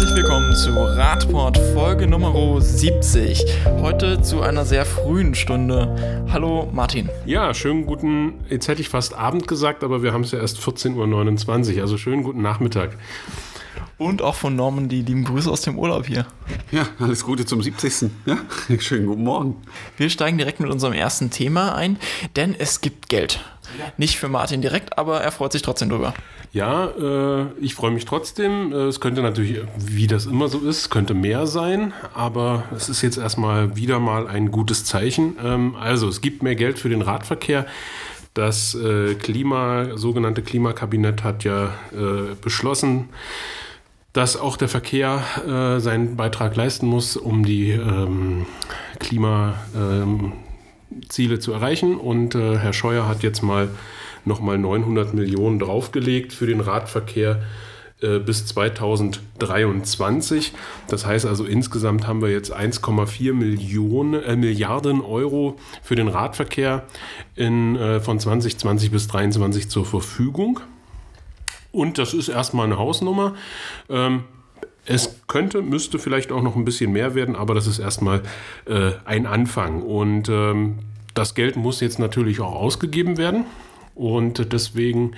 herzlich willkommen zu Radport Folge Nummer 70. Heute zu einer sehr frühen Stunde. Hallo Martin. Ja, schönen guten, jetzt hätte ich fast Abend gesagt, aber wir haben es ja erst 14.29 Uhr, also schönen guten Nachmittag. Und auch von Norman die lieben Grüße aus dem Urlaub hier. Ja, alles Gute zum 70. Ja, schönen guten Morgen. Wir steigen direkt mit unserem ersten Thema ein, denn es gibt Geld. Nicht für Martin direkt, aber er freut sich trotzdem drüber. Ja, äh, ich freue mich trotzdem. Äh, es könnte natürlich, wie das immer so ist, könnte mehr sein, aber es ist jetzt erstmal wieder mal ein gutes Zeichen. Ähm, also, es gibt mehr Geld für den Radverkehr. Das äh, Klima, sogenannte Klimakabinett hat ja äh, beschlossen, dass auch der Verkehr äh, seinen Beitrag leisten muss, um die ähm, Klimaziele ähm, zu erreichen. Und äh, Herr Scheuer hat jetzt mal nochmal 900 Millionen draufgelegt für den Radverkehr äh, bis 2023. Das heißt also insgesamt haben wir jetzt 1,4 Millionen äh, Milliarden Euro für den Radverkehr in, äh, von 2020 bis 2023 zur Verfügung. Und das ist erstmal eine Hausnummer. Ähm, es könnte, müsste vielleicht auch noch ein bisschen mehr werden, aber das ist erstmal äh, ein Anfang. Und ähm, das Geld muss jetzt natürlich auch ausgegeben werden. Und deswegen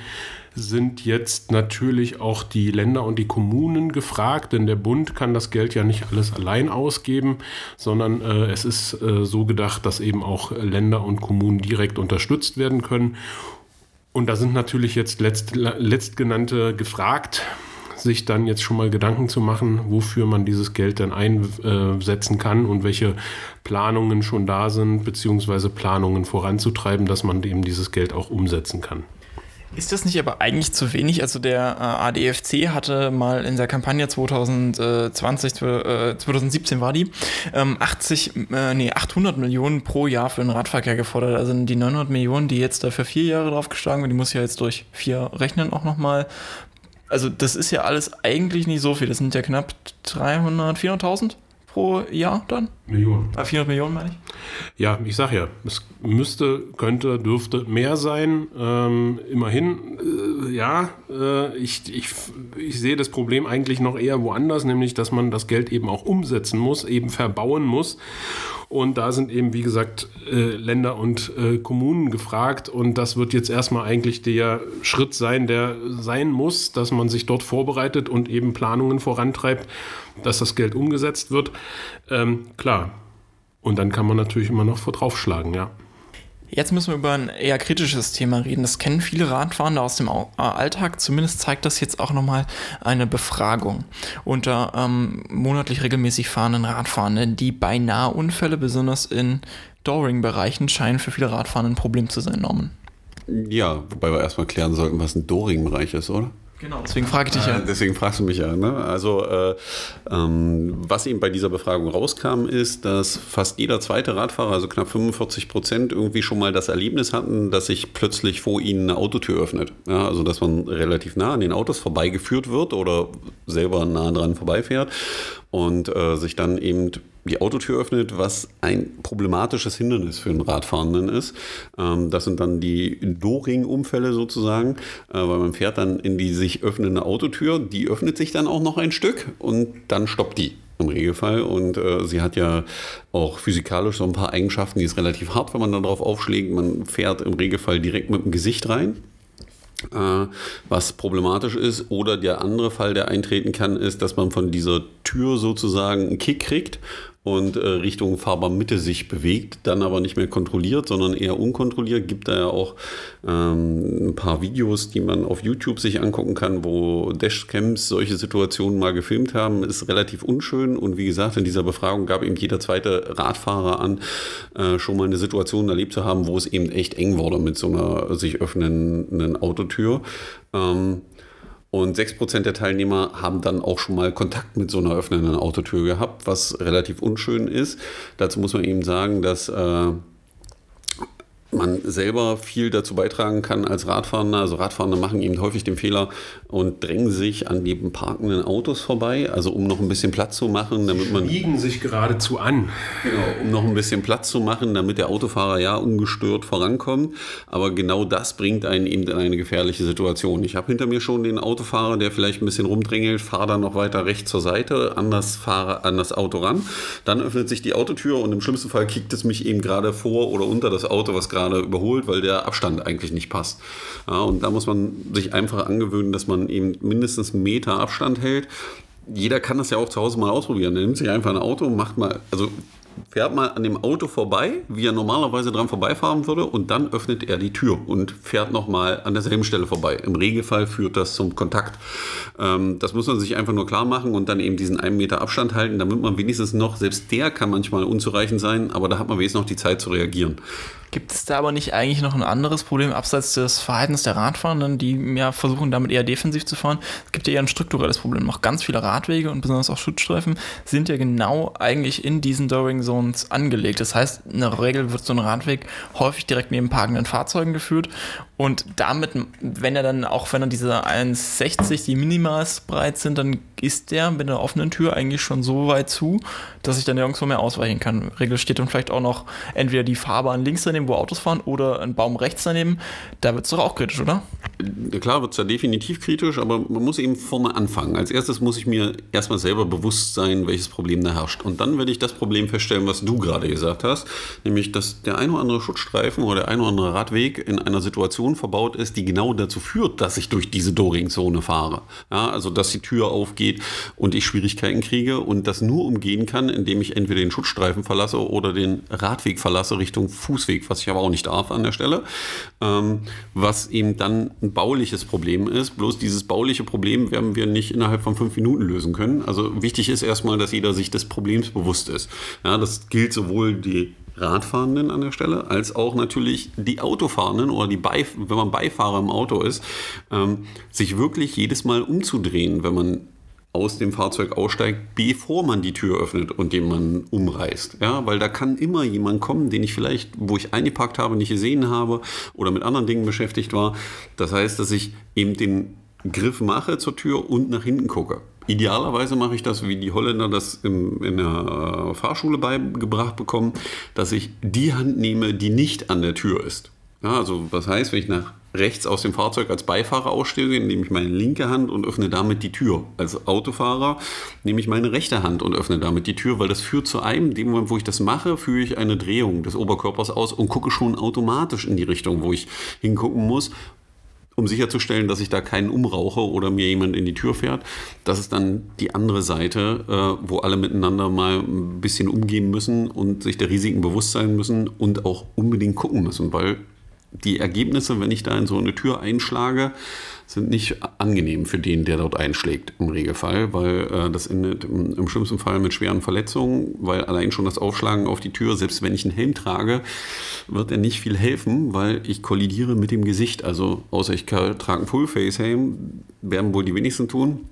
sind jetzt natürlich auch die Länder und die Kommunen gefragt, denn der Bund kann das Geld ja nicht alles allein ausgeben, sondern äh, es ist äh, so gedacht, dass eben auch Länder und Kommunen direkt unterstützt werden können. Und da sind natürlich jetzt letzt, letztgenannte gefragt, sich dann jetzt schon mal Gedanken zu machen, wofür man dieses Geld dann einsetzen kann und welche Planungen schon da sind, beziehungsweise Planungen voranzutreiben, dass man eben dieses Geld auch umsetzen kann. Ist das nicht aber eigentlich zu wenig? Also der äh, ADFC hatte mal in der Kampagne 2020, äh, 2017 war die, ähm, 80, äh, nee, 800 Millionen pro Jahr für den Radverkehr gefordert. Also die 900 Millionen, die jetzt dafür vier Jahre draufgeschlagen werden, die muss ja jetzt durch vier rechnen auch nochmal. Also das ist ja alles eigentlich nicht so viel. Das sind ja knapp 300, 400.000 pro Jahr dann? Millionen. Ah, 400 Millionen meine ich? Ja, ich sage ja, es müsste, könnte, dürfte mehr sein. Ähm, immerhin, äh, ja, äh, ich, ich, ich sehe das Problem eigentlich noch eher woanders, nämlich, dass man das Geld eben auch umsetzen muss, eben verbauen muss. Und da sind eben, wie gesagt, äh, Länder und äh, Kommunen gefragt. Und das wird jetzt erstmal eigentlich der Schritt sein, der sein muss, dass man sich dort vorbereitet und eben Planungen vorantreibt, dass das Geld umgesetzt wird. Ähm, klar. Und dann kann man natürlich immer noch vor draufschlagen, ja. Jetzt müssen wir über ein eher kritisches Thema reden. Das kennen viele Radfahrende aus dem äh, Alltag. Zumindest zeigt das jetzt auch nochmal eine Befragung unter ähm, monatlich regelmäßig fahrenden Radfahrenden. Die beinahe Unfälle, besonders in Doring-Bereichen, scheinen für viele Radfahrende ein Problem zu sein, Norman. Ja, wobei wir erstmal klären sollten, was ein Doring-Bereich ist, oder? Genau, deswegen frage ich dich ja. Äh, deswegen fragst du mich ja. Ne? Also, äh, ähm, was eben bei dieser Befragung rauskam, ist, dass fast jeder zweite Radfahrer, also knapp 45 Prozent, irgendwie schon mal das Erlebnis hatten, dass sich plötzlich vor ihnen eine Autotür öffnet. Ja, also, dass man relativ nah an den Autos vorbeigeführt wird oder selber nah dran vorbeifährt und äh, sich dann eben die Autotür öffnet, was ein problematisches Hindernis für einen Radfahrenden ist. Ähm, das sind dann die Doring-Umfälle sozusagen, äh, weil man fährt dann in die sich öffnende Autotür, die öffnet sich dann auch noch ein Stück und dann stoppt die im Regelfall. Und äh, sie hat ja auch physikalisch so ein paar Eigenschaften, die ist relativ hart, wenn man darauf aufschlägt. Man fährt im Regelfall direkt mit dem Gesicht rein. Äh, was problematisch ist. Oder der andere Fall, der eintreten kann, ist, dass man von dieser Tür sozusagen einen Kick kriegt und äh, Richtung Fahrbahnmitte sich bewegt, dann aber nicht mehr kontrolliert, sondern eher unkontrolliert. Gibt da ja auch ähm, ein paar Videos, die man auf YouTube sich angucken kann, wo Dashcams solche Situationen mal gefilmt haben. Ist relativ unschön und wie gesagt, in dieser Befragung gab eben jeder zweite Radfahrer an, äh, schon mal eine Situation erlebt zu haben, wo es eben echt eng wurde mit so einer sich öffnenden Autotür. Ähm, und 6% der Teilnehmer haben dann auch schon mal Kontakt mit so einer öffnenden Autotür gehabt, was relativ unschön ist. Dazu muss man eben sagen, dass äh, man selber viel dazu beitragen kann als Radfahrer. Also Radfahrer machen eben häufig den Fehler und drängen sich an die parkenden Autos vorbei, also um noch ein bisschen Platz zu machen, damit man Liegen sich geradezu an. genau, um noch ein bisschen Platz zu machen, damit der Autofahrer ja ungestört vorankommt. Aber genau das bringt einen eben in eine gefährliche Situation. Ich habe hinter mir schon den Autofahrer, der vielleicht ein bisschen rumdrängelt, fahre dann noch weiter rechts zur Seite, an das, Fahrer, an das Auto ran. Dann öffnet sich die Autotür und im schlimmsten Fall kickt es mich eben gerade vor oder unter das Auto, was gerade überholt, weil der Abstand eigentlich nicht passt. Ja, und da muss man sich einfach angewöhnen, dass man eben mindestens einen Meter Abstand hält. Jeder kann das ja auch zu Hause mal ausprobieren. Er nimmt sich einfach ein Auto, macht mal, also fährt mal an dem Auto vorbei, wie er normalerweise dran vorbeifahren würde, und dann öffnet er die Tür und fährt nochmal an derselben Stelle vorbei. Im Regelfall führt das zum Kontakt. Ähm, das muss man sich einfach nur klar machen und dann eben diesen einen Meter Abstand halten, damit man wenigstens noch, selbst der kann manchmal unzureichend sein, aber da hat man wenigstens noch die Zeit zu reagieren. Gibt es da aber nicht eigentlich noch ein anderes Problem abseits des Verhaltens der Radfahrenden, die ja versuchen, damit eher defensiv zu fahren? Es gibt ja eher ein strukturelles Problem. Noch ganz viele Radwege und besonders auch Schutzstreifen sind ja genau eigentlich in diesen Doring Zones angelegt. Das heißt, in der Regel wird so ein Radweg häufig direkt neben parkenden Fahrzeugen geführt und damit, wenn er dann, auch wenn er diese 1,60, die minimalst breit sind, dann ist der mit einer offenen Tür eigentlich schon so weit zu, dass ich dann nirgendwo mehr ausweichen kann. Regel steht dann vielleicht auch noch entweder die Fahrbahn links daneben, wo Autos fahren, oder ein Baum rechts daneben. Da wird es doch auch kritisch, oder? Klar wird es da definitiv kritisch, aber man muss eben vorne anfangen. Als erstes muss ich mir erstmal selber bewusst sein, welches Problem da herrscht. Und dann werde ich das Problem feststellen, was du gerade gesagt hast, nämlich, dass der ein oder andere Schutzstreifen oder der ein oder andere Radweg in einer Situation verbaut ist, die genau dazu führt, dass ich durch diese Doring-Zone fahre. Ja, also, dass die Tür aufgeht und ich Schwierigkeiten kriege und das nur umgehen kann, indem ich entweder den Schutzstreifen verlasse oder den Radweg verlasse Richtung Fußweg, was ich aber auch nicht darf an der Stelle. Ähm, was eben dann ein bauliches Problem ist. Bloß dieses bauliche Problem werden wir nicht innerhalb von fünf Minuten lösen können. Also wichtig ist erstmal, dass jeder sich des Problems bewusst ist. Ja, das gilt sowohl die Radfahrenden an der Stelle, als auch natürlich die Autofahrenden oder die Beif wenn man Beifahrer im Auto ist, ähm, sich wirklich jedes Mal umzudrehen, wenn man aus dem Fahrzeug aussteigt, bevor man die Tür öffnet und den man umreißt. Ja, weil da kann immer jemand kommen, den ich vielleicht, wo ich eingeparkt habe, nicht gesehen habe oder mit anderen Dingen beschäftigt war. Das heißt, dass ich eben den Griff mache zur Tür und nach hinten gucke. Idealerweise mache ich das, wie die Holländer das im, in der Fahrschule beigebracht bekommen, dass ich die Hand nehme, die nicht an der Tür ist. Ja, also was heißt, wenn ich nach rechts aus dem Fahrzeug als Beifahrer ausstehe, nehme ich meine linke Hand und öffne damit die Tür. Als Autofahrer nehme ich meine rechte Hand und öffne damit die Tür, weil das führt zu einem, in dem Moment, wo ich das mache, führe ich eine Drehung des Oberkörpers aus und gucke schon automatisch in die Richtung, wo ich hingucken muss um sicherzustellen, dass ich da keinen umrauche oder mir jemand in die Tür fährt. Das ist dann die andere Seite, äh, wo alle miteinander mal ein bisschen umgehen müssen und sich der Risiken bewusst sein müssen und auch unbedingt gucken müssen, weil die Ergebnisse, wenn ich da in so eine Tür einschlage, sind nicht angenehm für den, der dort einschlägt im Regelfall, weil äh, das endet im, im, schlimmsten Fall mit schweren Verletzungen, weil allein schon das Aufschlagen auf die Tür, selbst wenn ich einen Helm trage, wird er nicht viel helfen, weil ich kollidiere mit dem Gesicht. Also außer ich trage einen Full-Face-Helm, werden wohl die wenigsten tun.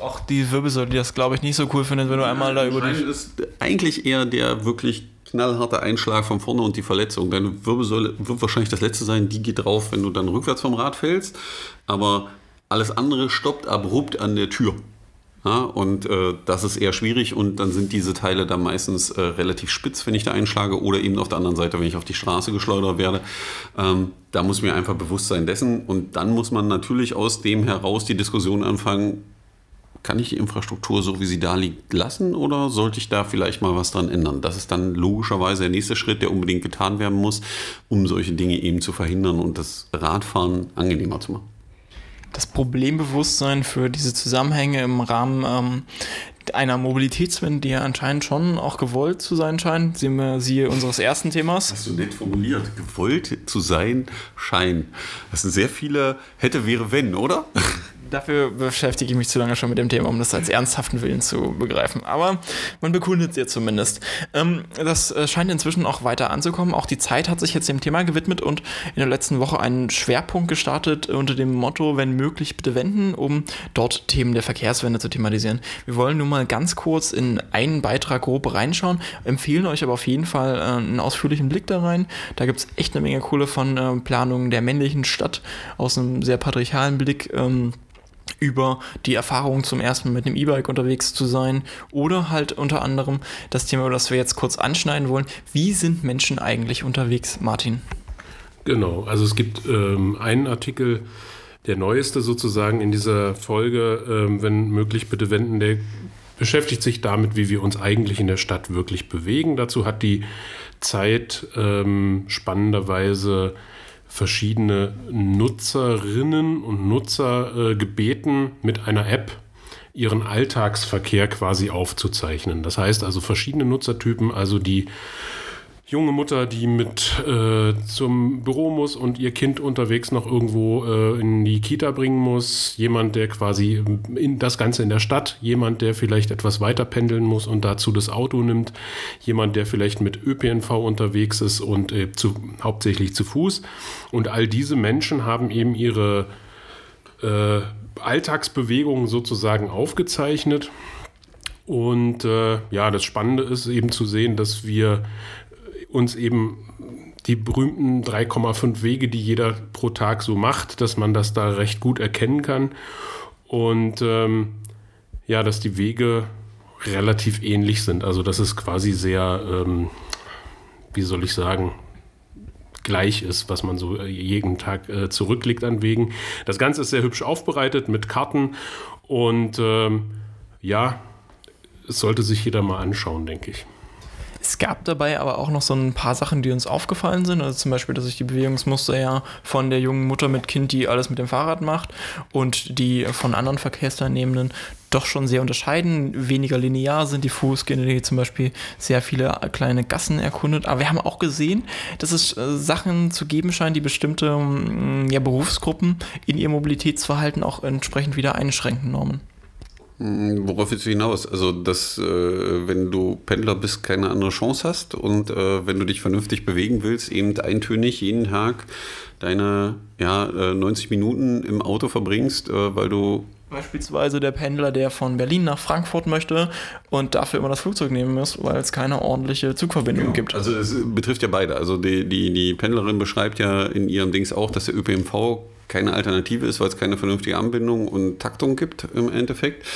Auch die Wirbelsäule, die das glaube ich nicht so cool findet, wenn du einmal da über die... ist eigentlich eher der wirklich knallharter Einschlag von vorne und die Verletzung. Deine Wirbelsäule wird wahrscheinlich das letzte sein, die geht drauf, wenn du dann rückwärts vom Rad fällst. Aber alles andere stoppt abrupt an der Tür. Ja, und äh, das ist eher schwierig und dann sind diese Teile dann meistens äh, relativ spitz, wenn ich da einschlage oder eben auf der anderen Seite, wenn ich auf die Straße geschleudert werde. Ähm, da muss mir einfach bewusst sein dessen und dann muss man natürlich aus dem heraus die Diskussion anfangen, kann ich die Infrastruktur so wie sie da liegt lassen oder sollte ich da vielleicht mal was dran ändern? Das ist dann logischerweise der nächste Schritt, der unbedingt getan werden muss, um solche Dinge eben zu verhindern und das Radfahren angenehmer zu machen. Das Problembewusstsein für diese Zusammenhänge im Rahmen ähm, einer Mobilitätswende, die ja anscheinend schon auch gewollt zu sein scheint, sehen wir siehe unseres ersten Themas. Hast du nett formuliert. Gewollt zu sein scheint. Das sind sehr viele hätte, wäre, wenn, oder? Dafür beschäftige ich mich zu lange schon mit dem Thema, um das als ernsthaften Willen zu begreifen. Aber man bekundet es jetzt zumindest. Ähm, das äh, scheint inzwischen auch weiter anzukommen. Auch die Zeit hat sich jetzt dem Thema gewidmet und in der letzten Woche einen Schwerpunkt gestartet unter dem Motto, wenn möglich, bitte wenden, um dort Themen der Verkehrswende zu thematisieren. Wir wollen nun mal ganz kurz in einen Beitrag grob reinschauen, empfehlen euch aber auf jeden Fall äh, einen ausführlichen Blick da rein. Da gibt es echt eine Menge coole von äh, Planungen der männlichen Stadt aus einem sehr patriarchalen Blick. Ähm, über die Erfahrung zum ersten Mal mit einem E-Bike unterwegs zu sein oder halt unter anderem das Thema, das wir jetzt kurz anschneiden wollen. Wie sind Menschen eigentlich unterwegs, Martin? Genau, also es gibt ähm, einen Artikel, der neueste sozusagen in dieser Folge, ähm, wenn möglich bitte wenden, der beschäftigt sich damit, wie wir uns eigentlich in der Stadt wirklich bewegen. Dazu hat die Zeit ähm, spannenderweise verschiedene Nutzerinnen und Nutzer äh, gebeten, mit einer App ihren Alltagsverkehr quasi aufzuzeichnen. Das heißt also verschiedene Nutzertypen, also die junge Mutter, die mit äh, zum Büro muss und ihr Kind unterwegs noch irgendwo äh, in die Kita bringen muss, jemand, der quasi in das Ganze in der Stadt, jemand, der vielleicht etwas weiter pendeln muss und dazu das Auto nimmt, jemand, der vielleicht mit ÖPNV unterwegs ist und äh, zu, hauptsächlich zu Fuß. Und all diese Menschen haben eben ihre äh, Alltagsbewegungen sozusagen aufgezeichnet. Und äh, ja, das Spannende ist eben zu sehen, dass wir uns eben die berühmten 3,5 Wege, die jeder pro Tag so macht, dass man das da recht gut erkennen kann. Und ähm, ja, dass die Wege relativ ähnlich sind. Also dass es quasi sehr, ähm, wie soll ich sagen, gleich ist, was man so äh, jeden Tag äh, zurücklegt an Wegen. Das Ganze ist sehr hübsch aufbereitet mit Karten und ähm, ja, es sollte sich jeder mal anschauen, denke ich. Es gab dabei aber auch noch so ein paar Sachen, die uns aufgefallen sind. Also zum Beispiel, dass sich die Bewegungsmuster ja von der jungen Mutter mit Kind, die alles mit dem Fahrrad macht, und die von anderen Verkehrsteilnehmenden doch schon sehr unterscheiden. Weniger linear sind die Fußgänger, die zum Beispiel sehr viele kleine Gassen erkundet. Aber wir haben auch gesehen, dass es äh, Sachen zu geben scheint, die bestimmte mm, ja, Berufsgruppen in ihr Mobilitätsverhalten auch entsprechend wieder einschränken, Normen. Hm, worauf willst du hinaus? Also, dass, äh, wenn du Pendler bist, keine andere Chance hast und äh, wenn du dich vernünftig bewegen willst, eben eintönig jeden Tag deine ja, äh, 90 Minuten im Auto verbringst, äh, weil du. Beispielsweise der Pendler, der von Berlin nach Frankfurt möchte und dafür immer das Flugzeug nehmen muss, weil es keine ordentliche Zugverbindung ja. gibt. Also, es betrifft ja beide. Also, die, die, die Pendlerin beschreibt ja in ihrem Dings auch, dass der ÖPNV keine Alternative ist, weil es keine vernünftige Anbindung und Taktung gibt im Endeffekt.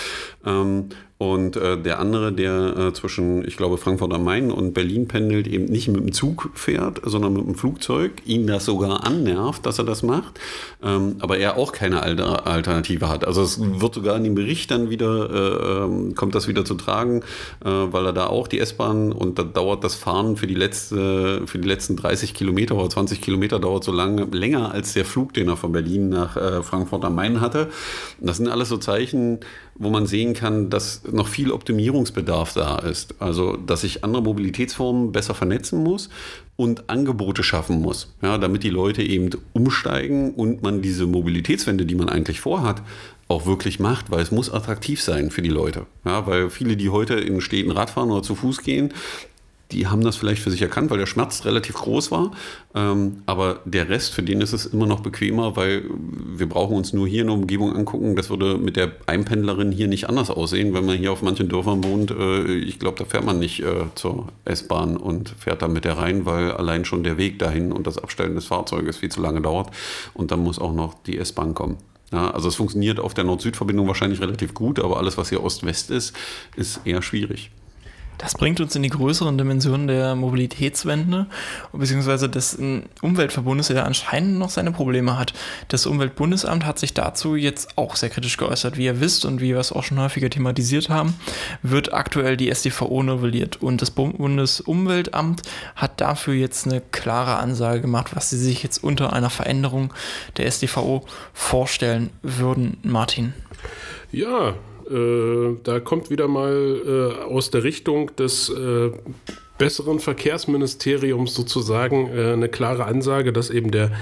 Ähm, und äh, der andere, der äh, zwischen, ich glaube, Frankfurt am Main und Berlin pendelt, eben nicht mit dem Zug fährt, sondern mit dem Flugzeug, ihn das sogar annervt, dass er das macht, ähm, aber er auch keine Alter Alternative hat. Also es wird sogar in dem Bericht dann wieder, äh, ähm, kommt das wieder zu tragen, äh, weil er da auch die S-Bahn und da dauert das Fahren für die, letzte, für die letzten 30 Kilometer oder 20 Kilometer dauert so lange, länger als der Flug, den er von Berlin nach äh, Frankfurt am Main hatte. Das sind alles so Zeichen, wo man sehen kann, dass noch viel Optimierungsbedarf da ist. Also, dass ich andere Mobilitätsformen besser vernetzen muss und Angebote schaffen muss, ja, damit die Leute eben umsteigen und man diese Mobilitätswende, die man eigentlich vorhat, auch wirklich macht, weil es muss attraktiv sein für die Leute. Ja, weil viele, die heute in Städten Radfahren oder zu Fuß gehen, die haben das vielleicht für sich erkannt, weil der Schmerz relativ groß war. Ähm, aber der Rest, für den ist es immer noch bequemer, weil wir brauchen uns nur hier eine Umgebung angucken. Das würde mit der Einpendlerin hier nicht anders aussehen, wenn man hier auf manchen Dörfern wohnt. Äh, ich glaube, da fährt man nicht äh, zur S-Bahn und fährt da mit der rein, weil allein schon der Weg dahin und das Abstellen des Fahrzeuges viel zu lange dauert. Und dann muss auch noch die S-Bahn kommen. Ja, also es funktioniert auf der Nord-Süd-Verbindung wahrscheinlich relativ gut, aber alles, was hier Ost-West ist, ist eher schwierig. Das bringt uns in die größeren Dimensionen der Mobilitätswende, beziehungsweise des Umweltverbundes, der anscheinend noch seine Probleme hat. Das Umweltbundesamt hat sich dazu jetzt auch sehr kritisch geäußert. Wie ihr wisst und wie wir es auch schon häufiger thematisiert haben, wird aktuell die SDVO novelliert und das Bundesumweltamt hat dafür jetzt eine klare Ansage gemacht, was sie sich jetzt unter einer Veränderung der SDVO vorstellen würden. Martin. Ja, äh, da kommt wieder mal äh, aus der Richtung des äh, besseren Verkehrsministeriums sozusagen äh, eine klare Ansage, dass eben der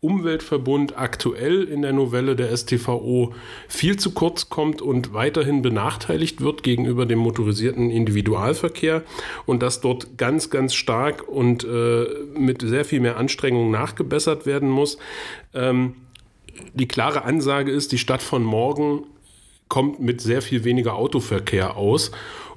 Umweltverbund aktuell in der Novelle der STVO viel zu kurz kommt und weiterhin benachteiligt wird gegenüber dem motorisierten Individualverkehr und dass dort ganz, ganz stark und äh, mit sehr viel mehr Anstrengung nachgebessert werden muss. Ähm, die klare Ansage ist, die Stadt von morgen kommt mit sehr viel weniger Autoverkehr aus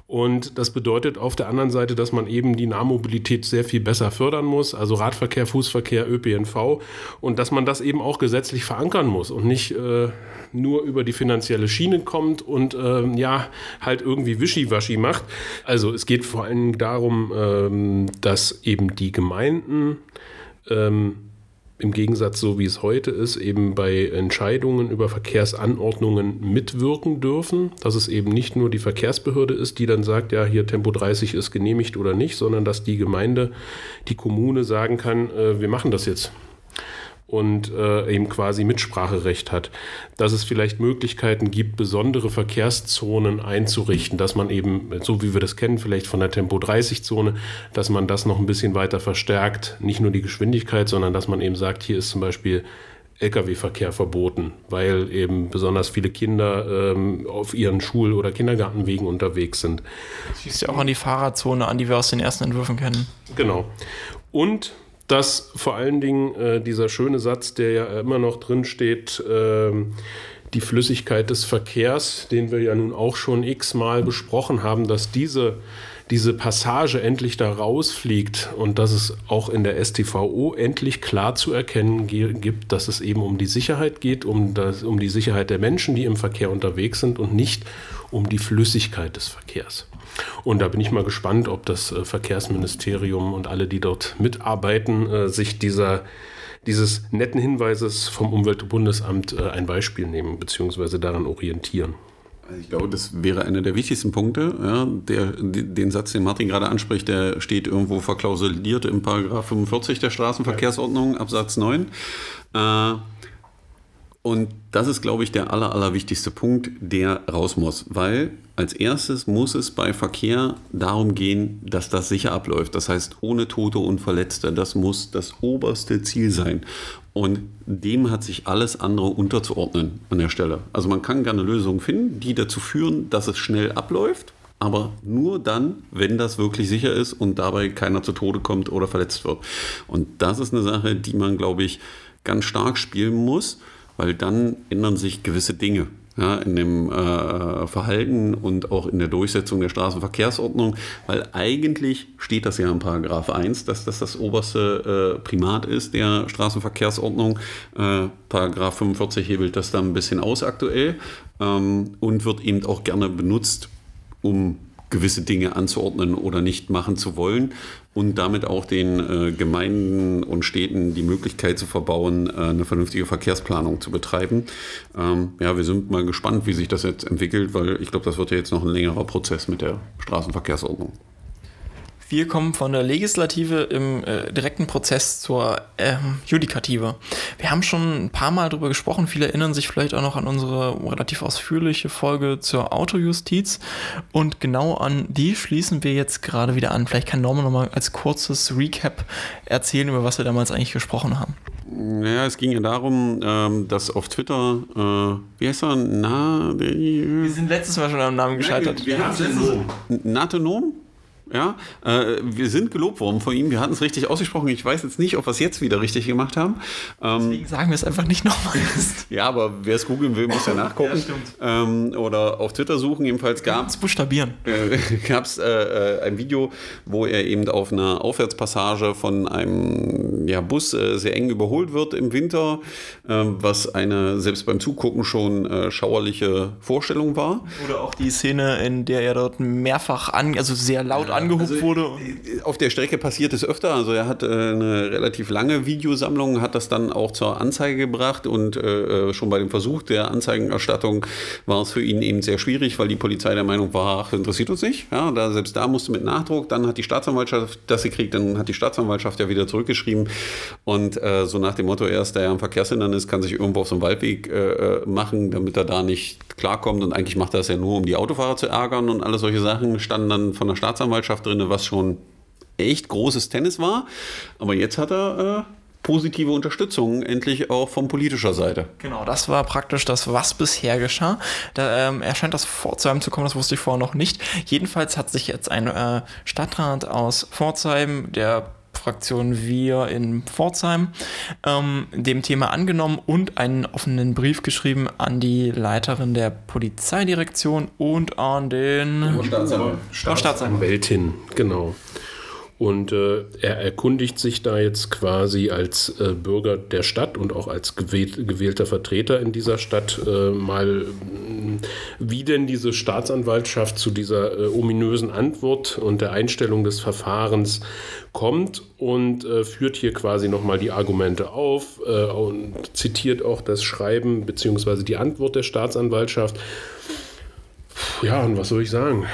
und das bedeutet auf der anderen Seite, dass man eben die Nahmobilität sehr viel besser fördern muss, also Radverkehr, Fußverkehr, ÖPNV und dass man das eben auch gesetzlich verankern muss und nicht äh, nur über die finanzielle Schiene kommt und äh, ja, halt irgendwie Wischiwaschi macht. Also es geht vor allem darum, ähm, dass eben die Gemeinden ähm, im Gegensatz so wie es heute ist, eben bei Entscheidungen über Verkehrsanordnungen mitwirken dürfen, dass es eben nicht nur die Verkehrsbehörde ist, die dann sagt, ja, hier Tempo 30 ist genehmigt oder nicht, sondern dass die Gemeinde, die Kommune sagen kann, äh, wir machen das jetzt und äh, eben quasi Mitspracherecht hat, dass es vielleicht Möglichkeiten gibt, besondere Verkehrszonen einzurichten, dass man eben, so wie wir das kennen, vielleicht von der Tempo-30-Zone, dass man das noch ein bisschen weiter verstärkt, nicht nur die Geschwindigkeit, sondern dass man eben sagt, hier ist zum Beispiel Lkw-Verkehr verboten, weil eben besonders viele Kinder ähm, auf ihren Schul- oder Kindergartenwegen unterwegs sind. Das schließt ja auch an die Fahrradzone an, die wir aus den ersten Entwürfen kennen. Genau. Und dass vor allen Dingen äh, dieser schöne Satz, der ja immer noch drin steht, äh, die Flüssigkeit des Verkehrs, den wir ja nun auch schon x-mal besprochen haben, dass diese, diese Passage endlich da rausfliegt und dass es auch in der STVO endlich klar zu erkennen gibt, dass es eben um die Sicherheit geht, um, das, um die Sicherheit der Menschen, die im Verkehr unterwegs sind und nicht um die Flüssigkeit des Verkehrs. Und da bin ich mal gespannt, ob das äh, Verkehrsministerium und alle, die dort mitarbeiten, äh, sich dieser, dieses netten Hinweises vom Umweltbundesamt äh, ein Beispiel nehmen bzw. daran orientieren. Also ich glaube, das wäre einer der wichtigsten Punkte. Ja, der, den Satz, den Martin gerade anspricht, der steht irgendwo verklausuliert im Paragraph 45 der Straßenverkehrsordnung, Absatz 9. Äh, und das ist, glaube ich, der aller, allerwichtigste Punkt, der raus muss. Weil als erstes muss es bei Verkehr darum gehen, dass das sicher abläuft. Das heißt, ohne Tote und Verletzte. Das muss das oberste Ziel sein. Und dem hat sich alles andere unterzuordnen an der Stelle. Also man kann gerne Lösungen finden, die dazu führen, dass es schnell abläuft. Aber nur dann, wenn das wirklich sicher ist und dabei keiner zu Tode kommt oder verletzt wird. Und das ist eine Sache, die man, glaube ich, ganz stark spielen muss weil dann ändern sich gewisse Dinge. Ja, in dem äh, Verhalten und auch in der Durchsetzung der Straßenverkehrsordnung, weil eigentlich steht das ja in Paragraph 1, dass das das oberste äh, Primat ist der Straßenverkehrsordnung. Äh, Paragraph 45 hebelt das dann ein bisschen aus aktuell ähm, und wird eben auch gerne benutzt, um gewisse Dinge anzuordnen oder nicht machen zu wollen und damit auch den äh, Gemeinden und Städten die Möglichkeit zu verbauen, äh, eine vernünftige Verkehrsplanung zu betreiben. Ähm, ja, wir sind mal gespannt, wie sich das jetzt entwickelt, weil ich glaube, das wird ja jetzt noch ein längerer Prozess mit der Straßenverkehrsordnung. Wir kommen von der Legislative im äh, direkten Prozess zur ähm, Judikative. Wir haben schon ein paar Mal darüber gesprochen. Viele erinnern sich vielleicht auch noch an unsere relativ ausführliche Folge zur Autojustiz. Und genau an die schließen wir jetzt gerade wieder an. Vielleicht kann Norman noch mal als kurzes Recap erzählen, über was wir damals eigentlich gesprochen haben. Ja, es ging ja darum, ähm, dass auf Twitter, äh, wie heißt er? Na, wir sind letztes Mal schon am Namen gescheitert. wir, wir haben letztes Natonom? Ja, äh, wir sind gelobt worden von ihm. Wir hatten es richtig ausgesprochen. Ich weiß jetzt nicht, ob wir es jetzt wieder richtig gemacht haben. Ähm, Deswegen sagen wir es einfach nicht nochmal. ja, aber wer es googeln will, muss ja nachgucken. Ja, ähm, oder auf Twitter suchen. Jedenfalls gab es buchstabieren. Äh, gab es äh, ein Video, wo er eben auf einer Aufwärtspassage von einem ja, Bus äh, sehr eng überholt wird im Winter, ähm, was eine selbst beim Zugucken schon äh, schauerliche Vorstellung war. Oder auch die Szene, in der er dort mehrfach an, also sehr laut angehubt also, wurde. Äh, auf der Strecke passiert es öfter. Also er hat äh, eine relativ lange Videosammlung, hat das dann auch zur Anzeige gebracht und äh, äh, schon bei dem Versuch der Anzeigenerstattung war es für ihn eben sehr schwierig, weil die Polizei der Meinung war, ach, interessiert uns nicht. Ja, da, selbst da musste mit Nachdruck, dann hat die Staatsanwaltschaft das gekriegt, dann hat die Staatsanwaltschaft ja wieder zurückgeschrieben und äh, so nach dem Motto, erst der am Verkehrshindernis kann sich irgendwo auf so einem Waldweg äh, machen, damit er da nicht klarkommt und eigentlich macht er das ja nur, um die Autofahrer zu ärgern und alle solche Sachen, standen dann von der Staatsanwaltschaft drin, was schon echt großes Tennis war. Aber jetzt hat er positive Unterstützung endlich auch von politischer Seite. Genau, das war praktisch das, was bisher geschah. Da ähm, erscheint das Pforzheim zu kommen, das wusste ich vorher noch nicht. Jedenfalls hat sich jetzt ein äh, Stadtrat aus Pforzheim, der Fraktion Wir in Pforzheim ähm, dem Thema angenommen und einen offenen Brief geschrieben an die Leiterin der Polizeidirektion und an den Staatsanwalt. Staatsanwältin, genau. Und äh, er erkundigt sich da jetzt quasi als äh, Bürger der Stadt und auch als gewählt, gewählter Vertreter in dieser Stadt äh, mal, wie denn diese Staatsanwaltschaft zu dieser äh, ominösen Antwort und der Einstellung des Verfahrens kommt und äh, führt hier quasi nochmal die Argumente auf äh, und zitiert auch das Schreiben bzw. die Antwort der Staatsanwaltschaft. Ja, und was soll ich sagen?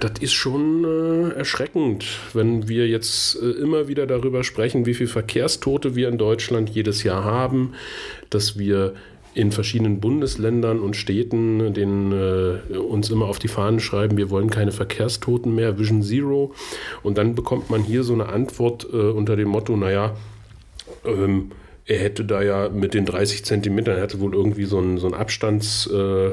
Das ist schon äh, erschreckend, wenn wir jetzt äh, immer wieder darüber sprechen, wie viele Verkehrstote wir in Deutschland jedes Jahr haben, dass wir in verschiedenen Bundesländern und Städten den, äh, uns immer auf die Fahnen schreiben, wir wollen keine Verkehrstoten mehr, Vision Zero. Und dann bekommt man hier so eine Antwort äh, unter dem Motto, naja, ähm, er hätte da ja mit den 30 Zentimetern, er hatte wohl irgendwie so ein, so ein Abstands... Äh,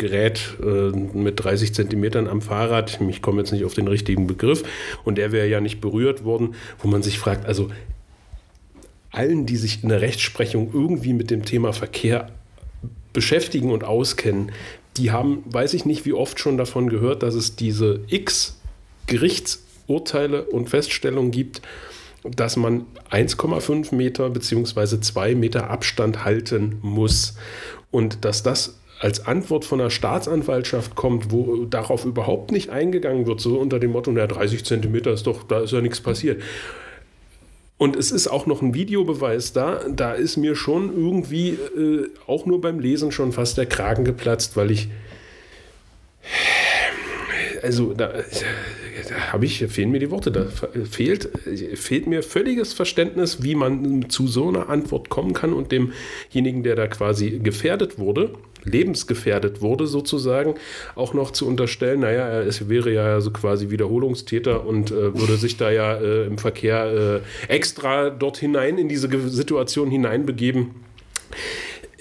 äh, mit 30 Zentimetern am Fahrrad. Ich komme jetzt nicht auf den richtigen Begriff. Und der wäre ja nicht berührt worden, wo man sich fragt, also allen, die sich in der Rechtsprechung irgendwie mit dem Thema Verkehr beschäftigen und auskennen, die haben, weiß ich nicht, wie oft schon davon gehört, dass es diese X Gerichtsurteile und Feststellungen gibt, dass man 1,5 Meter bzw. 2 Meter Abstand halten muss. Und dass das als Antwort von der Staatsanwaltschaft kommt, wo darauf überhaupt nicht eingegangen wird, so unter dem Motto, na 30 Zentimeter ist doch, da ist ja nichts passiert. Und es ist auch noch ein Videobeweis da. Da ist mir schon irgendwie äh, auch nur beim Lesen schon fast der Kragen geplatzt, weil ich. Also, da, habe ich, fehlen mir die Worte. Da fehlt, fehlt mir völliges Verständnis, wie man zu so einer Antwort kommen kann und demjenigen, der da quasi gefährdet wurde, lebensgefährdet wurde sozusagen, auch noch zu unterstellen, naja, es wäre ja so quasi Wiederholungstäter und äh, würde sich da ja äh, im Verkehr äh, extra dort hinein in diese Situation hineinbegeben.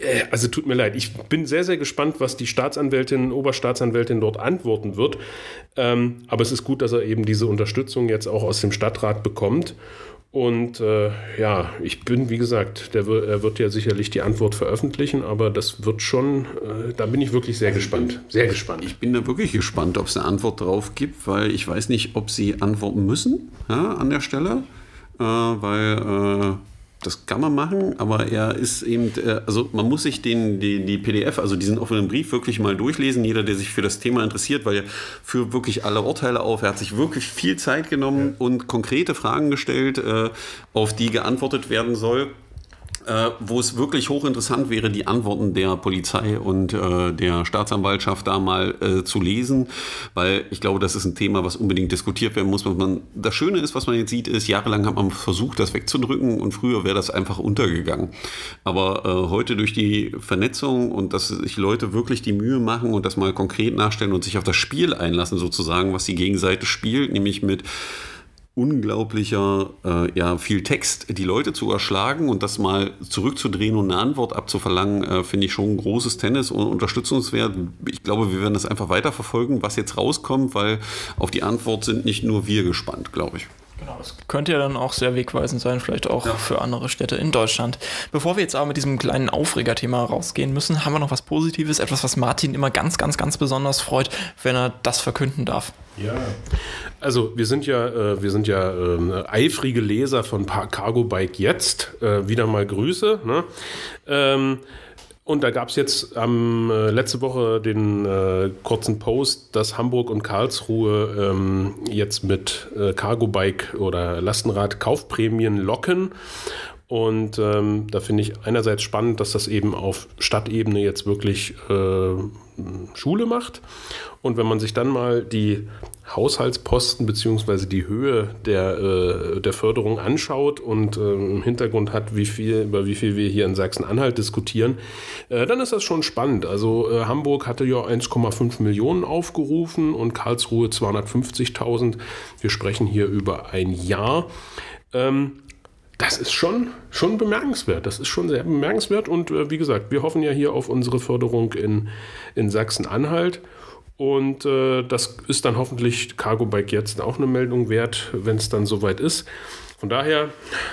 Äh, also tut mir leid, ich bin sehr, sehr gespannt, was die Staatsanwältin, Oberstaatsanwältin dort antworten wird. Ähm, aber es ist gut, dass er eben diese Unterstützung jetzt auch aus dem Stadtrat bekommt. Und äh, ja, ich bin, wie gesagt, der, er wird ja sicherlich die Antwort veröffentlichen, aber das wird schon, äh, da bin ich wirklich sehr gespannt. Sehr gespannt. Ich bin da wirklich gespannt, ob es eine Antwort drauf gibt, weil ich weiß nicht, ob sie antworten müssen ja, an der Stelle, äh, weil äh, das kann man machen, aber er ist eben, äh, also man muss sich den, die, die PDF, also diesen offenen Brief wirklich mal durchlesen, jeder, der sich für das Thema interessiert, weil er führt wirklich alle Urteile auf. Er hat sich wirklich viel Zeit genommen ja. und konkrete Fragen gestellt, äh, auf die geantwortet werden soll äh, wo es wirklich hochinteressant wäre, die Antworten der Polizei und äh, der Staatsanwaltschaft da mal äh, zu lesen, weil ich glaube, das ist ein Thema, was unbedingt diskutiert werden muss. Man, das Schöne ist, was man jetzt sieht, ist, jahrelang hat man versucht, das wegzudrücken und früher wäre das einfach untergegangen. Aber äh, heute durch die Vernetzung und dass sich Leute wirklich die Mühe machen und das mal konkret nachstellen und sich auf das Spiel einlassen, sozusagen, was die Gegenseite spielt, nämlich mit unglaublicher, äh, ja, viel Text die Leute zu erschlagen und das mal zurückzudrehen und eine Antwort abzuverlangen, äh, finde ich schon ein großes Tennis und unterstützungswert. Ich glaube, wir werden das einfach weiterverfolgen, was jetzt rauskommt, weil auf die Antwort sind nicht nur wir gespannt, glaube ich. Genau, das könnte ja dann auch sehr wegweisend sein, vielleicht auch ja. für andere Städte in Deutschland. Bevor wir jetzt aber mit diesem kleinen Aufregerthema rausgehen müssen, haben wir noch was Positives, etwas, was Martin immer ganz, ganz, ganz besonders freut, wenn er das verkünden darf. Ja, also wir sind ja, äh, wir sind ja äh, eifrige Leser von Cargo Bike jetzt. Äh, wieder mal Grüße. Ne? Ähm, und da gab es jetzt ähm, letzte Woche den äh, kurzen Post, dass Hamburg und Karlsruhe ähm, jetzt mit äh, Cargo Bike oder Lastenrad Kaufprämien locken. Und ähm, da finde ich einerseits spannend, dass das eben auf Stadtebene jetzt wirklich äh, Schule macht. Und wenn man sich dann mal die Haushaltsposten bzw. die Höhe der, äh, der Förderung anschaut und äh, im Hintergrund hat, wie viel, über wie viel wir hier in Sachsen-Anhalt diskutieren, äh, dann ist das schon spannend. Also äh, Hamburg hatte ja 1,5 Millionen aufgerufen und Karlsruhe 250.000. Wir sprechen hier über ein Jahr. Ähm, das ist schon, schon bemerkenswert. Das ist schon sehr bemerkenswert. Und äh, wie gesagt, wir hoffen ja hier auf unsere Förderung in, in Sachsen-Anhalt. Und äh, das ist dann hoffentlich Cargo Bike jetzt auch eine Meldung wert, wenn es dann soweit ist. Von daher,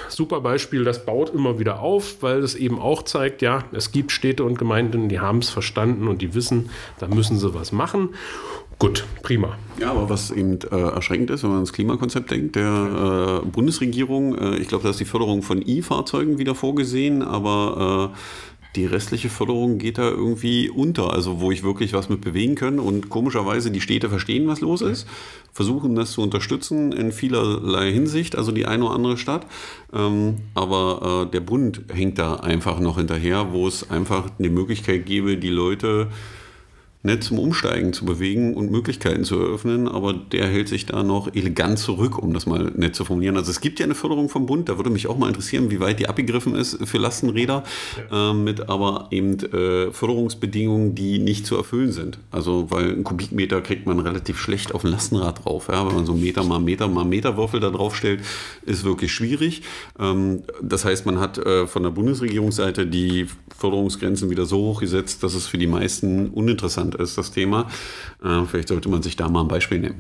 super Beispiel, das baut immer wieder auf, weil es eben auch zeigt, ja, es gibt Städte und Gemeinden, die haben es verstanden und die wissen, da müssen sie was machen. Gut, prima. Ja, aber was eben äh, erschreckend ist, wenn man ans Klimakonzept denkt, der äh, Bundesregierung, äh, ich glaube, da ist die Förderung von E-Fahrzeugen wieder vorgesehen, aber äh, die restliche Förderung geht da irgendwie unter. Also wo ich wirklich was mit bewegen kann und komischerweise die Städte verstehen, was los ist, versuchen das zu unterstützen in vielerlei Hinsicht, also die eine oder andere Stadt. Ähm, aber äh, der Bund hängt da einfach noch hinterher, wo es einfach eine Möglichkeit gäbe, die Leute nett zum Umsteigen zu bewegen und Möglichkeiten zu eröffnen, aber der hält sich da noch elegant zurück, um das mal nett zu formulieren. Also es gibt ja eine Förderung vom Bund, da würde mich auch mal interessieren, wie weit die abgegriffen ist für Lastenräder, ja. äh, mit aber eben äh, Förderungsbedingungen, die nicht zu erfüllen sind. Also weil ein Kubikmeter kriegt man relativ schlecht auf ein Lastenrad drauf. Ja? Wenn man so Meter mal Meter mal Meterwürfel da drauf stellt, ist wirklich schwierig. Ähm, das heißt, man hat äh, von der Bundesregierungsseite die Förderungsgrenzen wieder so hoch gesetzt, dass es für die meisten uninteressant ist, das Thema. Äh, vielleicht sollte man sich da mal ein Beispiel nehmen.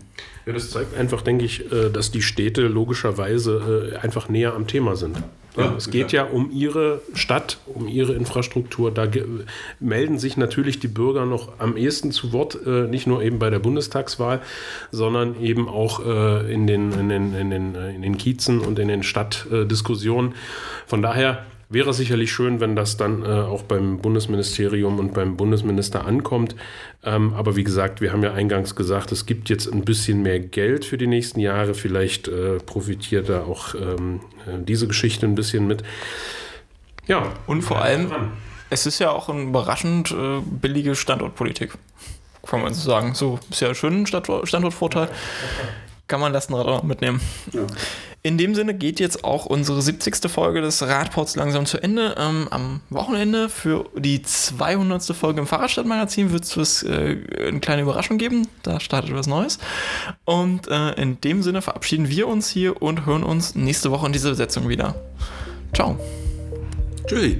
Ja, das zeigt einfach, denke ich, äh, dass die Städte logischerweise äh, einfach näher am Thema sind. Ja, es geht ja um ihre Stadt, um ihre Infrastruktur. Da melden sich natürlich die Bürger noch am ehesten zu Wort, äh, nicht nur eben bei der Bundestagswahl, sondern eben auch äh, in, den, in, den, in, den, in den Kiezen und in den Stadtdiskussionen. Von daher Wäre sicherlich schön, wenn das dann äh, auch beim Bundesministerium und beim Bundesminister ankommt. Ähm, aber wie gesagt, wir haben ja eingangs gesagt, es gibt jetzt ein bisschen mehr Geld für die nächsten Jahre. Vielleicht äh, profitiert da auch ähm, äh, diese Geschichte ein bisschen mit. Ja. Und vor allem, dran. es ist ja auch eine überraschend äh, billige Standortpolitik. Kann man so sagen. So, ist ja schön, Standortvorteil. Kann man Lastenrad mitnehmen. Ja. In dem Sinne geht jetzt auch unsere 70. Folge des Radports langsam zu Ende. Ähm, am Wochenende für die 200. Folge im Fahrradstadtmagazin wird es äh, eine kleine Überraschung geben. Da startet was Neues. Und äh, in dem Sinne verabschieden wir uns hier und hören uns nächste Woche in dieser Besetzung wieder. Ciao. Tschüss.